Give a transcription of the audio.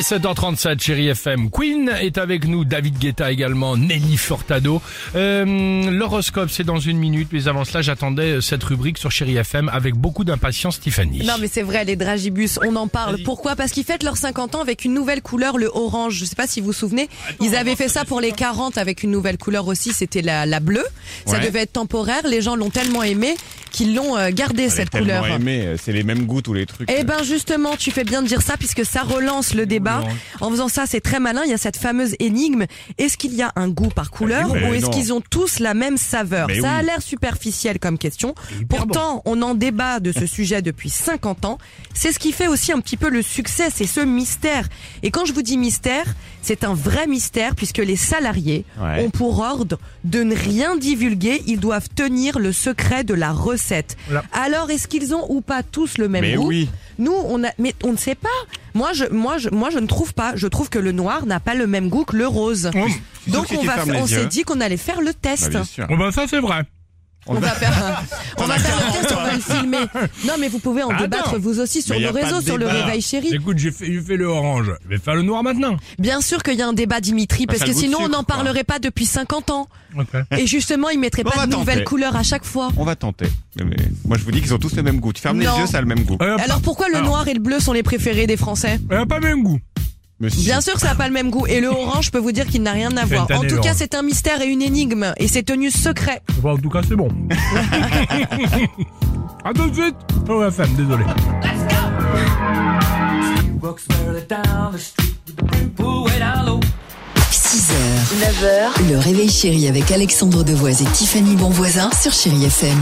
Allez, 7h37, chérie FM. Queen est avec nous, David Guetta également, Nelly Furtado. Euh, L'horoscope, c'est dans une minute, mais avant cela, j'attendais euh, cette rubrique sur chérie FM avec beaucoup d'impatience, Tiffany. Non mais c'est vrai, les dragibus, on en parle. Pourquoi? Parce qu'ils fêtent leurs 50 ans avec une nouvelle couleur, le orange. Je sais pas si vous vous souvenez, ils avaient fait ça pour les 40 avec une nouvelle couleur aussi, c'était la, la bleue. Ça Ouais. devait être temporaire, les gens l'ont tellement aimé qu'ils l'ont euh, gardé Elle cette couleur. euh, c'est les mêmes goûts tous les trucs. Eh ben justement, tu fais bien de dire ça puisque ça relance le débat. En faisant ça, c'est très malin. Il y a cette fameuse énigme. Est-ce qu'il y a un goût par couleur Mais ou est-ce non. qu'ils ont tous la même saveur Mais Ça a oui. l'air superficiel comme question. Pourtant, on en débat de ce sujet depuis 50 ans. C'est ce qui fait aussi un petit peu le succès, c'est ce mystère. Et quand je vous dis mystère, c'est un vrai mystère puisque les salariés Ouais. ont pour ordre de ne rien divulguer. Ils doivent tenir le secret de la recette. Voilà. Alors, est-ce qu'ils ont ou pas tous le même Mais goût oui. nous, on a, mais on ne sait pas. Moi, je, moi, je, moi, je ne trouve pas. Je trouve que le noir n'a pas le même goût que le rose. Donc, on va, s'est dit qu'on allait faire le Bah, test. bien sûr. Bon ben ça c'est vrai. On va faire, un- on va faire le test, on va le filmer. Non, mais vous pouvez en Attends. débattre vous aussi sur nos réseaux, sur le réveil chéri. Écoute, j'ai fait, j'ai fait le orange. Je vais faire le noir maintenant. Bien sûr qu'il y a un débat, Dimitri, Bah, parce que sinon on n'en parlerait pas depuis 50 ans. Et justement, ils mettraient On pas de nouvelles tenter. couleurs à chaque fois. On va tenter. Mais moi, je vous dis qu'ils ont tous le même goût. Tu fermes Non. les yeux, ça a le même goût. Euh, Alors pourquoi le noir et le bleu sont les préférés des Français? Elle a pas le même goût. Monsieur. Bien sûr que ça n'a pas le même goût. Et le orange, je peux vous dire qu'il n'a rien à voir. En tout cas, c'est un mystère et une énigme. Et c'est tenu secret. Bon, en tout cas, c'est bon. à tout de suite. Oh, FM, désolé. Low. 6h, 9h, le réveil chéri avec Alexandre Devoise et Tiffany Bonvoisin sur Chéri FM.